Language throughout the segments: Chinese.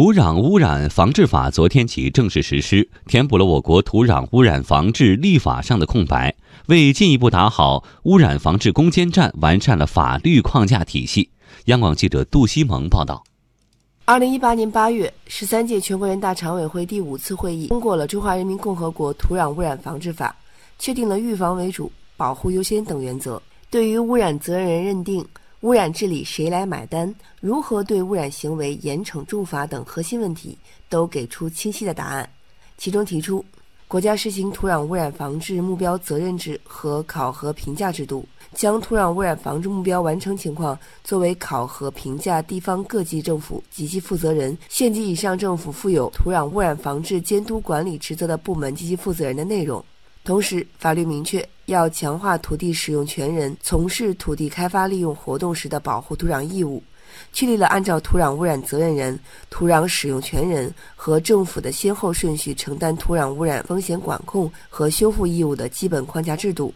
土壤污染防治法昨天起正式实施，填补了我国土壤污染防治立法上的空白，为进一步打好污染防治攻坚战，完善了法律框架体系。央广记者杜西蒙报道。二零一八年八月，十三届全国人大常委会第五次会议通过了《中华人民共和国土壤污染防治法》，确定了预防为主、保护优先等原则。对于污染责任人认定、污染治理谁来买单、如何对污染行为严惩重罚等核心问题，都给出清晰的答案。其中提出，国家实行土壤污染防治目标责任制和考核评价制度。将土壤污染防治目标完成情况作为考核评价地方各级政府及其负责人、县级以上政府负有土壤污染防治监督管理职责的部门及其负责人的内容。同时，法律明确要强化土地使用权人从事土地开发利用活动时的保护土壤义务，确立了按照土壤污染责任人、土壤使用权人和政府的先后顺序承担土壤污染风险管控和修复义务的基本框架制度。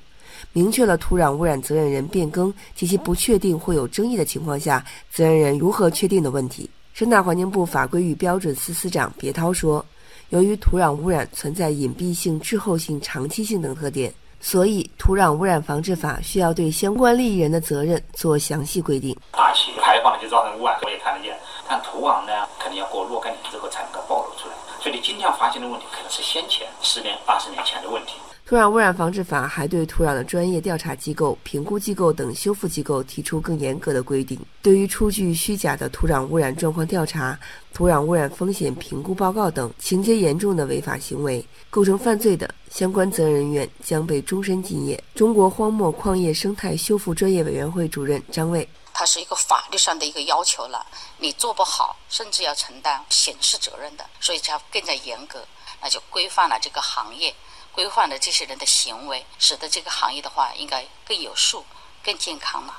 明确了土壤污染责任人变更及其不确定或有争议的情况下，责任人如何确定的问题。生态环境部法规与标准司司长别涛说：“由于土壤污染存在隐蔽性、滞后性、长期性等特点，所以土壤污染防治法需要对相关利益人的责任做详细规定。大气排放就造成污染，我也看得见。但土壤呢，肯定要过若干年之后才能够暴露出来，所以你今天发现的问题，可能是先前十年、二十年前的问题。”土壤污染防治法还对土壤的专业调查机构、评估机构等修复机构提出更严格的规定。对于出具虚假的土壤污染状况调查、土壤污染风险评估报告等情节严重的违法行为，构成犯罪的，相关责任人员将被终身禁业。中国荒漠矿业生态修复专业委员会主任张卫：“它是一个法律上的一个要求了，你做不好，甚至要承担刑事责任的，所以才更加严格，那就规范了这个行业。”规范了这些人的行为，使得这个行业的话应该更有数、更健康嘛。